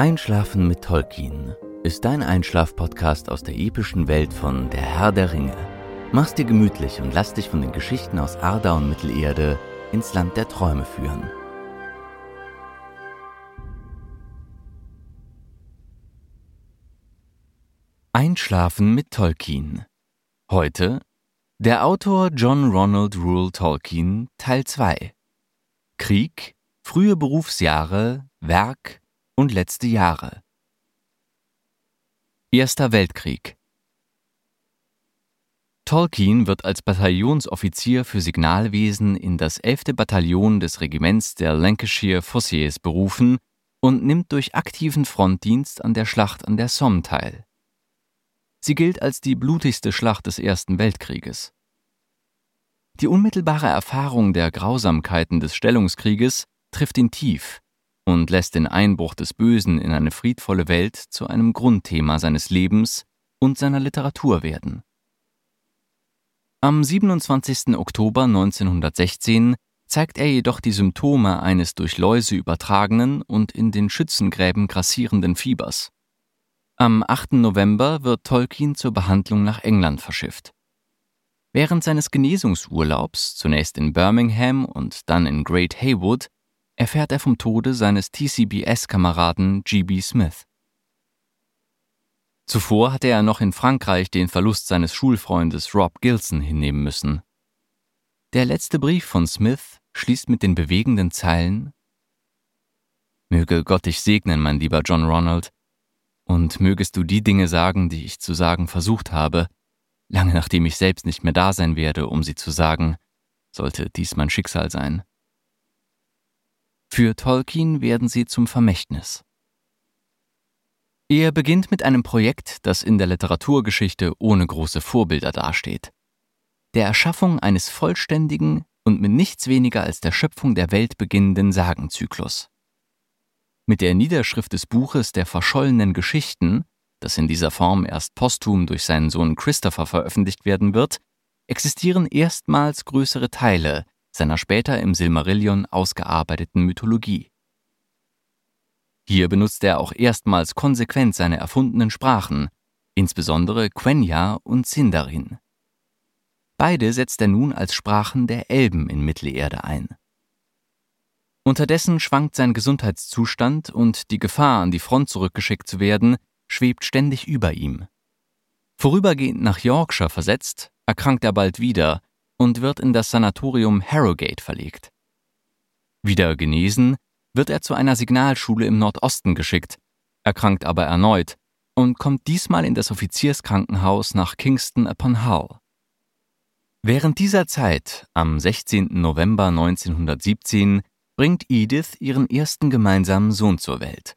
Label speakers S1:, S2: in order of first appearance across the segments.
S1: Einschlafen mit Tolkien ist dein Einschlaf-Podcast aus der epischen Welt von Der Herr der Ringe. Mach's dir gemütlich und lass dich von den Geschichten aus Arda und Mittelerde ins Land der Träume führen. Einschlafen mit Tolkien. Heute der Autor John Ronald Rule Tolkien Teil 2. Krieg, frühe Berufsjahre, Werk und letzte Jahre. Erster Weltkrieg. Tolkien wird als Bataillonsoffizier für Signalwesen in das 11. Bataillon des Regiments der Lancashire Fossiers berufen und nimmt durch aktiven Frontdienst an der Schlacht an der Somme teil. Sie gilt als die blutigste Schlacht des Ersten Weltkrieges. Die unmittelbare Erfahrung der Grausamkeiten des Stellungskrieges trifft ihn tief und lässt den Einbruch des Bösen in eine friedvolle Welt zu einem Grundthema seines Lebens und seiner Literatur werden. Am 27. Oktober 1916 zeigt er jedoch die Symptome eines durch Läuse übertragenen und in den Schützengräben grassierenden Fiebers. Am 8. November wird Tolkien zur Behandlung nach England verschifft. Während seines Genesungsurlaubs, zunächst in Birmingham und dann in Great Haywood, erfährt er vom Tode seines TCBS-Kameraden G.B. Smith. Zuvor hatte er noch in Frankreich den Verlust seines Schulfreundes Rob Gilson hinnehmen müssen. Der letzte Brief von Smith schließt mit den bewegenden Zeilen Möge Gott dich segnen, mein lieber John Ronald, und mögest du die Dinge sagen, die ich zu sagen versucht habe, lange nachdem ich selbst nicht mehr da sein werde, um sie zu sagen, sollte dies mein Schicksal sein. Für Tolkien werden sie zum Vermächtnis. Er beginnt mit einem Projekt, das in der Literaturgeschichte ohne große Vorbilder dasteht. Der Erschaffung eines vollständigen und mit nichts weniger als der Schöpfung der Welt beginnenden Sagenzyklus. Mit der Niederschrift des Buches der verschollenen Geschichten, das in dieser Form erst posthum durch seinen Sohn Christopher veröffentlicht werden wird, existieren erstmals größere Teile seiner später im Silmarillion ausgearbeiteten Mythologie. Hier benutzt er auch erstmals konsequent seine erfundenen Sprachen, insbesondere Quenya und Sindarin. Beide setzt er nun als Sprachen der Elben in Mittelerde ein. Unterdessen schwankt sein Gesundheitszustand und die Gefahr, an die Front zurückgeschickt zu werden, schwebt ständig über ihm. Vorübergehend nach Yorkshire versetzt, erkrankt er bald wieder und wird in das Sanatorium Harrogate verlegt. Wieder genesen, wird er zu einer Signalschule im Nordosten geschickt, erkrankt aber erneut und kommt diesmal in das Offizierskrankenhaus nach Kingston upon Hull. Während dieser Zeit, am 16. November 1917, bringt Edith ihren ersten gemeinsamen Sohn zur Welt.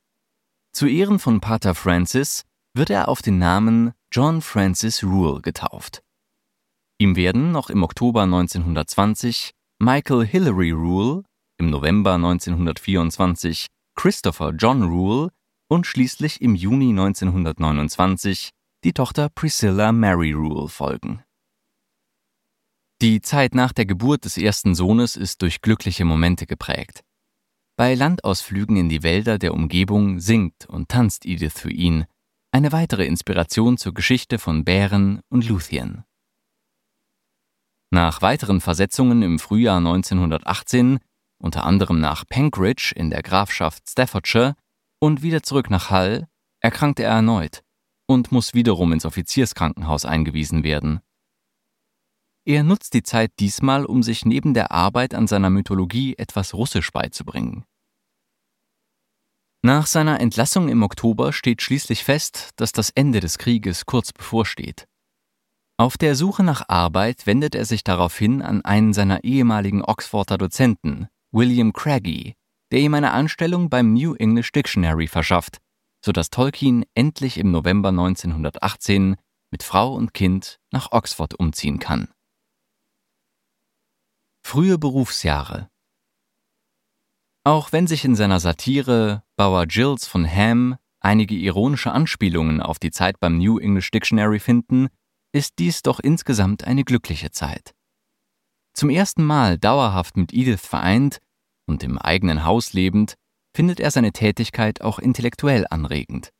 S1: Zu Ehren von Pater Francis wird er auf den Namen John Francis Rule getauft. Ihm werden noch im Oktober 1920 Michael Hilary Rule, im November 1924 Christopher John Rule und schließlich im Juni 1929 die Tochter Priscilla Mary Rule folgen. Die Zeit nach der Geburt des ersten Sohnes ist durch glückliche Momente geprägt. Bei Landausflügen in die Wälder der Umgebung singt und tanzt Edith für ihn, eine weitere Inspiration zur Geschichte von Bären und Luthien. Nach weiteren Versetzungen im Frühjahr 1918, unter anderem nach Penkridge in der Grafschaft Staffordshire und wieder zurück nach Hull, erkrankte er erneut und muss wiederum ins Offizierskrankenhaus eingewiesen werden. Er nutzt die Zeit diesmal, um sich neben der Arbeit an seiner Mythologie etwas Russisch beizubringen. Nach seiner Entlassung im Oktober steht schließlich fest, dass das Ende des Krieges kurz bevorsteht. Auf der Suche nach Arbeit wendet er sich daraufhin an einen seiner ehemaligen Oxforder Dozenten, William Craigie, der ihm eine Anstellung beim New English Dictionary verschafft, sodass Tolkien endlich im November 1918 mit Frau und Kind nach Oxford umziehen kann. Frühe Berufsjahre Auch wenn sich in seiner Satire Bauer Gills von Ham einige ironische Anspielungen auf die Zeit beim New English Dictionary finden, ist dies doch insgesamt eine glückliche Zeit. Zum ersten Mal dauerhaft mit Edith vereint und im eigenen Haus lebend, findet er seine Tätigkeit auch intellektuell anregend.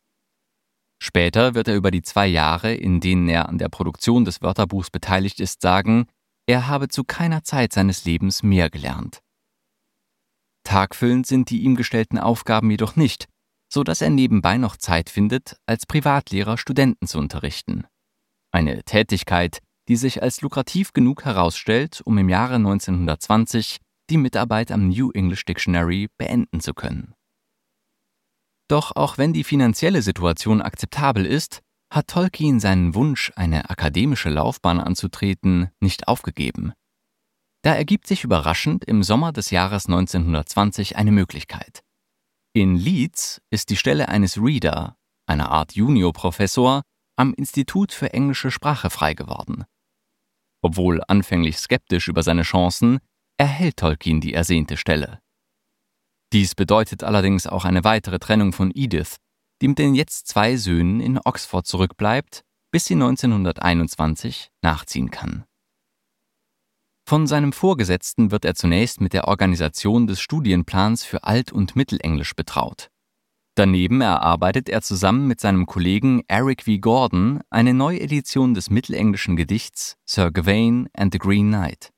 S1: Später wird er über die zwei Jahre, in denen er an der Produktion des Wörterbuchs beteiligt ist, sagen, er habe zu keiner Zeit seines Lebens mehr gelernt. Tagfüllend sind die ihm gestellten Aufgaben jedoch nicht, so dass er nebenbei noch Zeit findet, als Privatlehrer Studenten zu unterrichten. Eine Tätigkeit, die sich als lukrativ genug herausstellt, um im Jahre 1920 die Mitarbeit am New English Dictionary beenden zu können. Doch auch wenn die finanzielle Situation akzeptabel ist, hat Tolkien seinen Wunsch, eine akademische Laufbahn anzutreten, nicht aufgegeben. Da ergibt sich überraschend im Sommer des Jahres 1920 eine Möglichkeit. In Leeds ist die Stelle eines Reader, einer Art Juniorprofessor, am Institut für englische Sprache frei geworden. Obwohl anfänglich skeptisch über seine Chancen, erhält Tolkien die ersehnte Stelle. Dies bedeutet allerdings auch eine weitere Trennung von Edith, die mit den jetzt zwei Söhnen in Oxford zurückbleibt, bis sie 1921 nachziehen kann. Von seinem Vorgesetzten wird er zunächst mit der Organisation des Studienplans für Alt- und Mittelenglisch betraut. Daneben erarbeitet er zusammen mit seinem Kollegen Eric V. Gordon eine Neuedition des mittelenglischen Gedichts Sir Gawain and the Green Knight.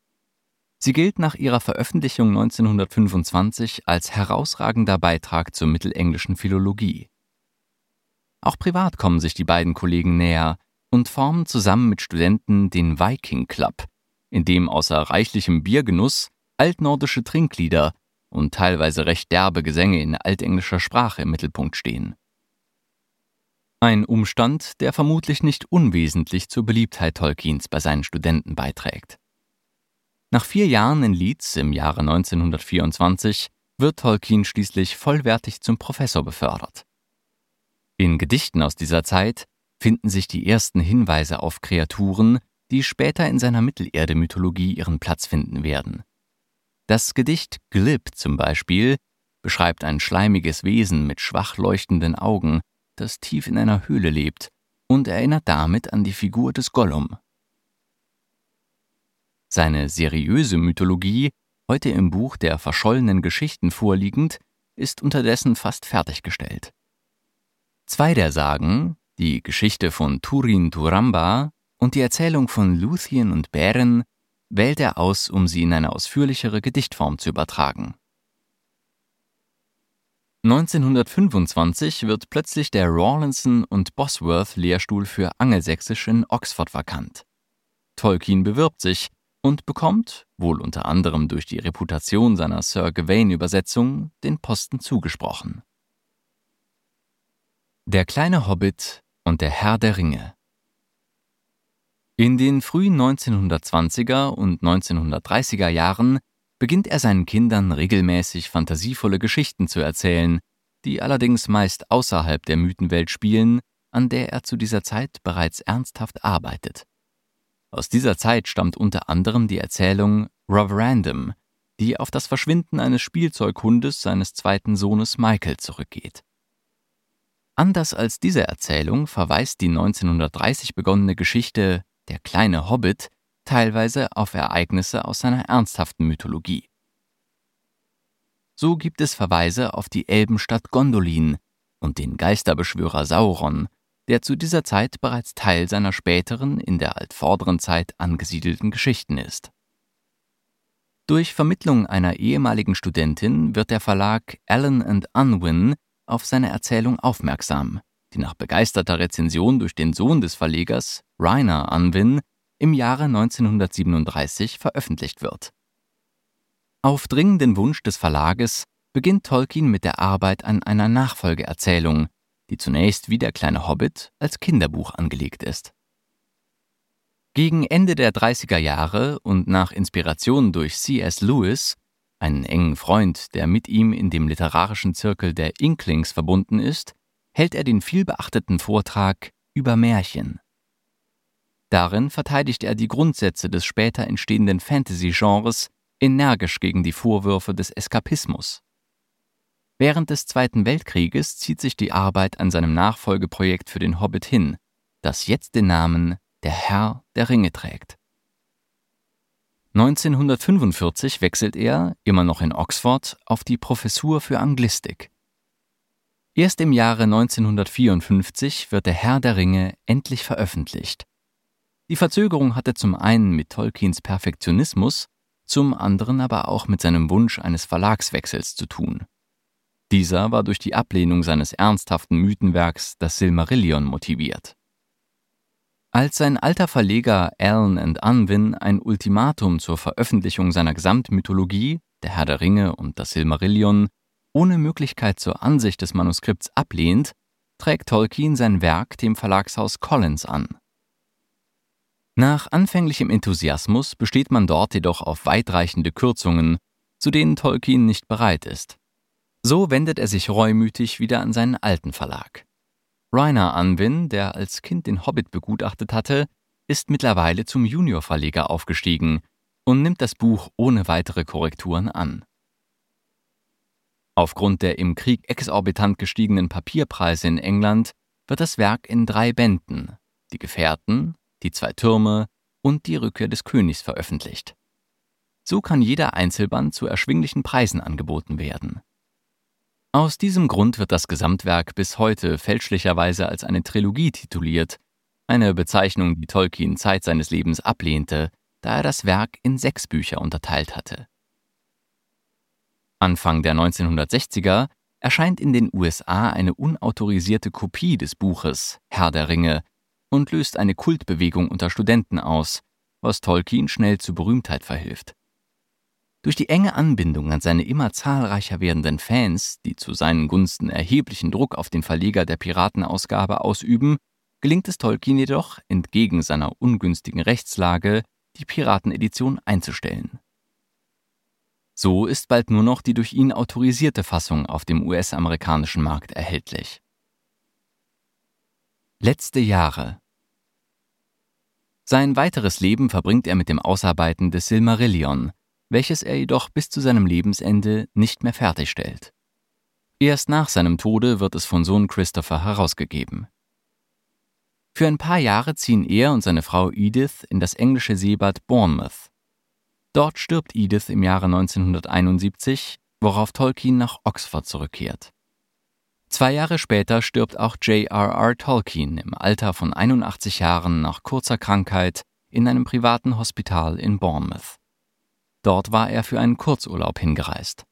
S1: Sie gilt nach ihrer Veröffentlichung 1925 als herausragender Beitrag zur mittelenglischen Philologie. Auch privat kommen sich die beiden Kollegen näher und formen zusammen mit Studenten den Viking Club, in dem außer reichlichem Biergenuss altnordische Trinklieder und teilweise recht derbe Gesänge in altenglischer Sprache im Mittelpunkt stehen. Ein Umstand, der vermutlich nicht unwesentlich zur Beliebtheit Tolkiens bei seinen Studenten beiträgt. Nach vier Jahren in Leeds im Jahre 1924 wird Tolkien schließlich vollwertig zum Professor befördert. In Gedichten aus dieser Zeit finden sich die ersten Hinweise auf Kreaturen, die später in seiner Mittelerde-Mythologie ihren Platz finden werden. Das Gedicht Glib zum Beispiel beschreibt ein schleimiges Wesen mit schwach leuchtenden Augen, das tief in einer Höhle lebt und erinnert damit an die Figur des Gollum. Seine seriöse Mythologie, heute im Buch der verschollenen Geschichten vorliegend, ist unterdessen fast fertiggestellt. Zwei der Sagen, die Geschichte von Turin Turamba und die Erzählung von Luthien und Bären, wählt er aus, um sie in eine ausführlichere Gedichtform zu übertragen. 1925 wird plötzlich der Rawlinson und Bosworth Lehrstuhl für Angelsächsisch in Oxford vakant. Tolkien bewirbt sich, und bekommt, wohl unter anderem durch die Reputation seiner Sir Gawain-Übersetzung, den Posten zugesprochen. Der kleine Hobbit und der Herr der Ringe In den frühen 1920er und 1930er Jahren beginnt er seinen Kindern regelmäßig fantasievolle Geschichten zu erzählen, die allerdings meist außerhalb der Mythenwelt spielen, an der er zu dieser Zeit bereits ernsthaft arbeitet. Aus dieser Zeit stammt unter anderem die Erzählung Roverandom, die auf das Verschwinden eines Spielzeughundes seines zweiten Sohnes Michael zurückgeht. Anders als diese Erzählung verweist die 1930 begonnene Geschichte Der kleine Hobbit teilweise auf Ereignisse aus seiner ernsthaften Mythologie. So gibt es Verweise auf die Elbenstadt Gondolin und den Geisterbeschwörer Sauron, der zu dieser Zeit bereits Teil seiner späteren, in der altvorderen Zeit angesiedelten Geschichten ist. Durch Vermittlung einer ehemaligen Studentin wird der Verlag Allen and Unwin auf seine Erzählung aufmerksam, die nach begeisterter Rezension durch den Sohn des Verlegers, Rainer Unwin, im Jahre 1937 veröffentlicht wird. Auf dringenden Wunsch des Verlages beginnt Tolkien mit der Arbeit an einer Nachfolgeerzählung, die zunächst wie der kleine Hobbit als Kinderbuch angelegt ist. Gegen Ende der 30er Jahre und nach Inspiration durch C.S. Lewis, einen engen Freund, der mit ihm in dem literarischen Zirkel der Inklings verbunden ist, hält er den vielbeachteten Vortrag über Märchen. Darin verteidigt er die Grundsätze des später entstehenden Fantasy-Genres energisch gegen die Vorwürfe des Eskapismus. Während des Zweiten Weltkrieges zieht sich die Arbeit an seinem Nachfolgeprojekt für den Hobbit hin, das jetzt den Namen Der Herr der Ringe trägt. 1945 wechselt er, immer noch in Oxford, auf die Professur für Anglistik. Erst im Jahre 1954 wird Der Herr der Ringe endlich veröffentlicht. Die Verzögerung hatte zum einen mit Tolkiens Perfektionismus, zum anderen aber auch mit seinem Wunsch eines Verlagswechsels zu tun. Dieser war durch die Ablehnung seines ernsthaften Mythenwerks Das Silmarillion motiviert. Als sein alter Verleger Allen and Unwin ein Ultimatum zur Veröffentlichung seiner Gesamtmythologie, der Herr der Ringe und das Silmarillion, ohne Möglichkeit zur Ansicht des Manuskripts ablehnt, trägt Tolkien sein Werk dem Verlagshaus Collins an. Nach anfänglichem Enthusiasmus besteht man dort jedoch auf weitreichende Kürzungen, zu denen Tolkien nicht bereit ist. So wendet er sich reumütig wieder an seinen alten Verlag. Rainer Unwin, der als Kind den Hobbit begutachtet hatte, ist mittlerweile zum Juniorverleger aufgestiegen und nimmt das Buch ohne weitere Korrekturen an. Aufgrund der im Krieg exorbitant gestiegenen Papierpreise in England wird das Werk in drei Bänden, die Gefährten, die zwei Türme und die Rückkehr des Königs veröffentlicht. So kann jeder Einzelband zu erschwinglichen Preisen angeboten werden. Aus diesem Grund wird das Gesamtwerk bis heute fälschlicherweise als eine Trilogie tituliert, eine Bezeichnung, die Tolkien Zeit seines Lebens ablehnte, da er das Werk in sechs Bücher unterteilt hatte. Anfang der 1960er erscheint in den USA eine unautorisierte Kopie des Buches Herr der Ringe und löst eine Kultbewegung unter Studenten aus, was Tolkien schnell zu Berühmtheit verhilft. Durch die enge Anbindung an seine immer zahlreicher werdenden Fans, die zu seinen Gunsten erheblichen Druck auf den Verleger der Piratenausgabe ausüben, gelingt es Tolkien jedoch, entgegen seiner ungünstigen Rechtslage, die Piratenedition einzustellen. So ist bald nur noch die durch ihn autorisierte Fassung auf dem US-amerikanischen Markt erhältlich. Letzte Jahre Sein weiteres Leben verbringt er mit dem Ausarbeiten des Silmarillion, welches er jedoch bis zu seinem Lebensende nicht mehr fertigstellt. Erst nach seinem Tode wird es von Sohn Christopher herausgegeben. Für ein paar Jahre ziehen er und seine Frau Edith in das englische Seebad Bournemouth. Dort stirbt Edith im Jahre 1971, worauf Tolkien nach Oxford zurückkehrt. Zwei Jahre später stirbt auch J.R.R. Tolkien im Alter von 81 Jahren nach kurzer Krankheit in einem privaten Hospital in Bournemouth. Dort war er für einen Kurzurlaub hingereist.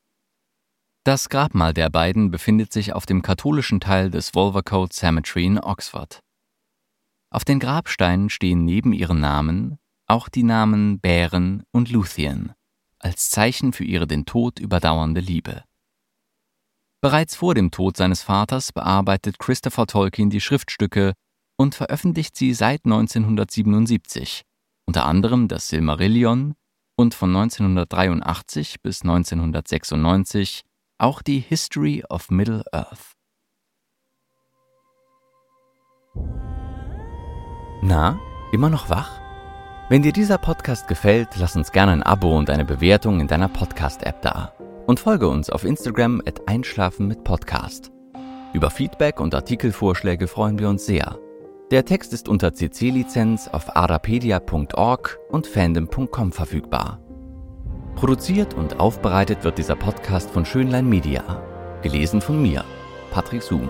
S1: Das Grabmal der beiden befindet sich auf dem katholischen Teil des Wolvercote Cemetery in Oxford. Auf den Grabsteinen stehen neben ihren Namen auch die Namen Bären und Luthien als Zeichen für ihre den Tod überdauernde Liebe. Bereits vor dem Tod seines Vaters bearbeitet Christopher Tolkien die Schriftstücke und veröffentlicht sie seit 1977, unter anderem das Silmarillion, und von 1983 bis 1996 auch die History of Middle Earth. Na, immer noch wach? Wenn dir dieser Podcast gefällt, lass uns gerne ein Abo und eine Bewertung in deiner Podcast-App da. Und folge uns auf Instagram at Einschlafen mit Podcast. Über Feedback und Artikelvorschläge freuen wir uns sehr. Der Text ist unter CC-Lizenz auf arapedia.org und fandom.com verfügbar. Produziert und aufbereitet wird dieser Podcast von Schönlein Media. Gelesen von mir, Patrick Zoom.